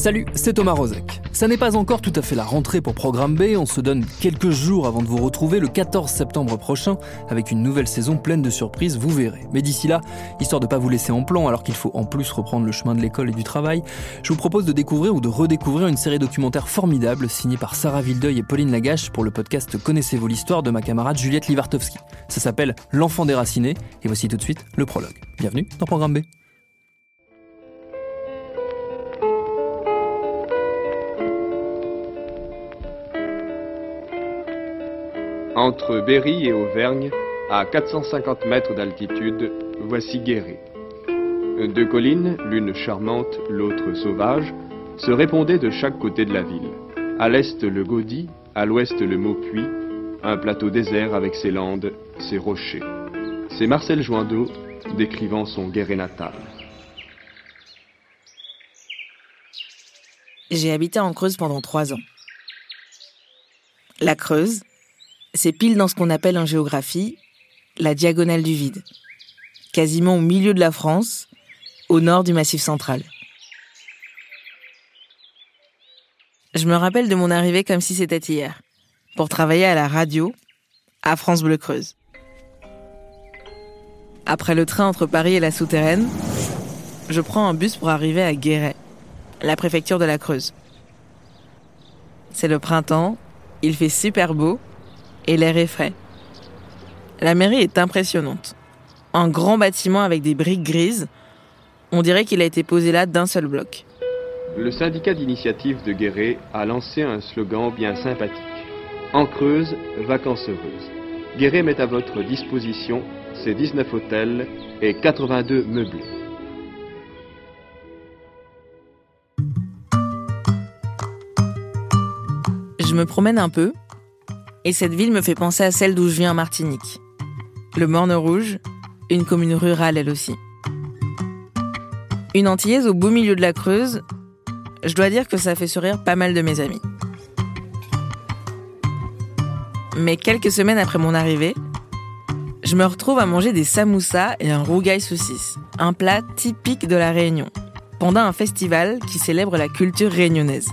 Salut, c'est Thomas Rozek. Ça n'est pas encore tout à fait la rentrée pour Programme B, on se donne quelques jours avant de vous retrouver le 14 septembre prochain avec une nouvelle saison pleine de surprises, vous verrez. Mais d'ici là, histoire de pas vous laisser en plan alors qu'il faut en plus reprendre le chemin de l'école et du travail, je vous propose de découvrir ou de redécouvrir une série documentaire formidable signée par Sarah Vildeuil et Pauline Lagache pour le podcast Connaissez-vous l'histoire de ma camarade Juliette Livartowski. Ça s'appelle L'enfant déraciné et voici tout de suite le prologue. Bienvenue dans Programme B. Entre Berry et Auvergne, à 450 mètres d'altitude, voici Guéret. Deux collines, l'une charmante, l'autre sauvage, se répondaient de chaque côté de la ville. À l'est le Gaudy, à l'ouest le Maupuy, un plateau désert avec ses landes, ses rochers. C'est Marcel Joindeau décrivant son Guéret natal. J'ai habité en Creuse pendant trois ans. La Creuse, c'est pile dans ce qu'on appelle en géographie la diagonale du vide, quasiment au milieu de la France, au nord du Massif central. Je me rappelle de mon arrivée comme si c'était hier, pour travailler à la radio, à France Bleu Creuse. Après le train entre Paris et la souterraine, je prends un bus pour arriver à Guéret, la préfecture de la Creuse. C'est le printemps, il fait super beau, et l'air est frais. La mairie est impressionnante. Un grand bâtiment avec des briques grises. On dirait qu'il a été posé là d'un seul bloc. Le syndicat d'initiative de Guéret a lancé un slogan bien sympathique. En Creuse, vacances heureuses. Guéret met à votre disposition ses 19 hôtels et 82 meublés. Je me promène un peu et cette ville me fait penser à celle d'où je viens en Martinique. Le Morne Rouge, une commune rurale elle aussi. Une Antillaise au beau milieu de la Creuse, je dois dire que ça fait sourire pas mal de mes amis. Mais quelques semaines après mon arrivée, je me retrouve à manger des samoussas et un rougail saucisse, un plat typique de la Réunion, pendant un festival qui célèbre la culture réunionnaise.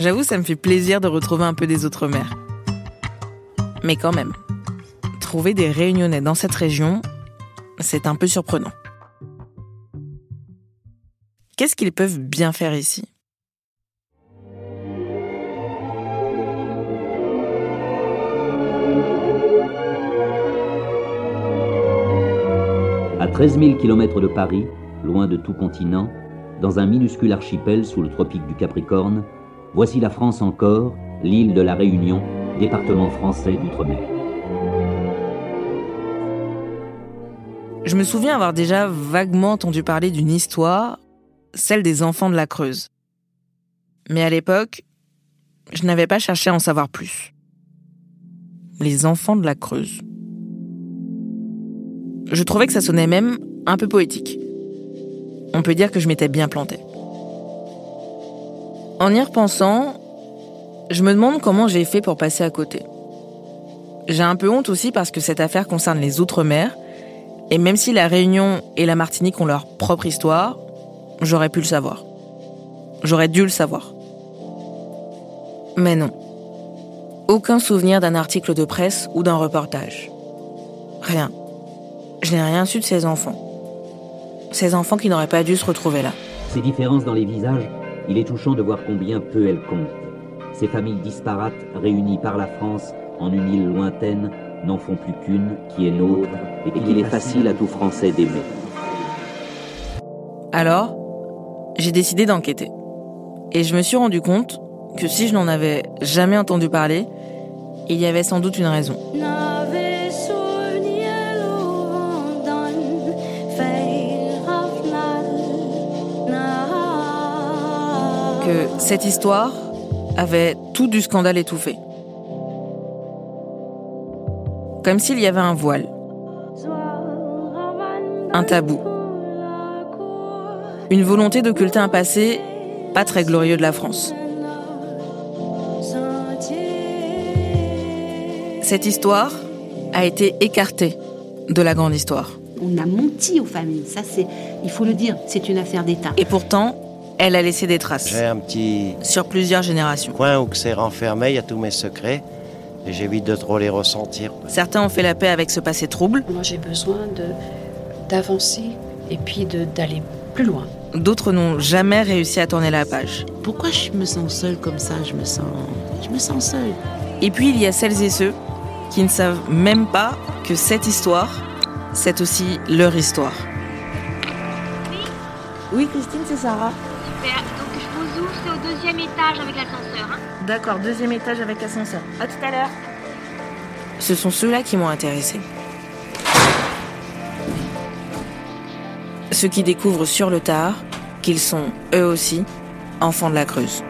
J'avoue, ça me fait plaisir de retrouver un peu des autres mers. Mais quand même, trouver des réunionnais dans cette région, c'est un peu surprenant. Qu'est-ce qu'ils peuvent bien faire ici? À 13 000 km de Paris, loin de tout continent, dans un minuscule archipel sous le tropique du Capricorne, Voici la France encore, l'île de la Réunion, département français d'outre-mer. Je me souviens avoir déjà vaguement entendu parler d'une histoire, celle des enfants de la Creuse. Mais à l'époque, je n'avais pas cherché à en savoir plus. Les enfants de la Creuse. Je trouvais que ça sonnait même un peu poétique. On peut dire que je m'étais bien planté. En y repensant, je me demande comment j'ai fait pour passer à côté. J'ai un peu honte aussi parce que cette affaire concerne les Outre-mer, et même si la Réunion et la Martinique ont leur propre histoire, j'aurais pu le savoir. J'aurais dû le savoir. Mais non. Aucun souvenir d'un article de presse ou d'un reportage. Rien. Je n'ai rien su de ces enfants. Ces enfants qui n'auraient pas dû se retrouver là. Ces différences dans les visages il est touchant de voir combien peu elles comptent. Ces familles disparates, réunies par la France en une île lointaine, n'en font plus qu'une, qui est nôtre, et qu'il est facile à tout Français d'aimer. Alors, j'ai décidé d'enquêter. Et je me suis rendu compte que si je n'en avais jamais entendu parler, il y avait sans doute une raison. Que cette histoire avait tout du scandale étouffé. Comme s'il y avait un voile, un tabou, une volonté d'occulter un passé pas très glorieux de la France. Cette histoire a été écartée de la grande histoire. On a menti aux familles, ça c'est, il faut le dire, c'est une affaire d'État. Et pourtant, elle a laissé des traces. J'ai un petit sur plusieurs générations. coin où c'est renfermé, il y a tous mes secrets, et j'évite de trop les ressentir. Certains ont fait la paix avec ce passé trouble, Moi, j'ai besoin de d'avancer et puis de d'aller plus loin. d'autres n'ont jamais réussi à tourner la page. Pourquoi je me sens seule comme ça? Je me sens, je me sens seule. Et puis il y a celles et ceux qui ne savent même pas que cette histoire, c'est aussi leur histoire. Oui, Christine, c'est Sarah. Super. Donc je vous ouvre, c'est au deuxième étage avec l'ascenseur. Hein. D'accord, deuxième étage avec ascenseur. À tout à l'heure. Ce sont ceux-là qui m'ont intéressé. Ceux qui découvrent sur le tard qu'ils sont, eux aussi, enfants de la Creuse.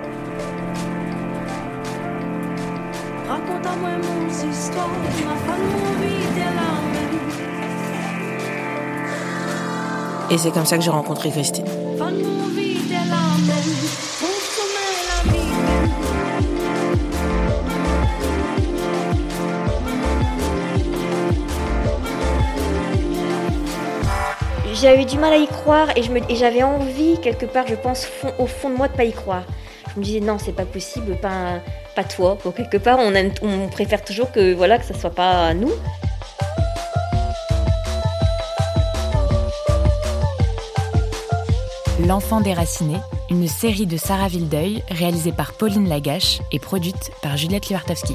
Et c'est comme ça que j'ai rencontré Christine. J'avais du mal à y croire et j'avais envie, quelque part, je pense, au fond de moi, de pas y croire. Je me disais, non, c'est pas possible, pas, pas toi. Bon, quelque part, on préfère toujours que, voilà, que ça soit pas nous. L'enfant déraciné, une série de Sarah Vildeuil réalisée par Pauline Lagache et produite par Juliette Libartowski.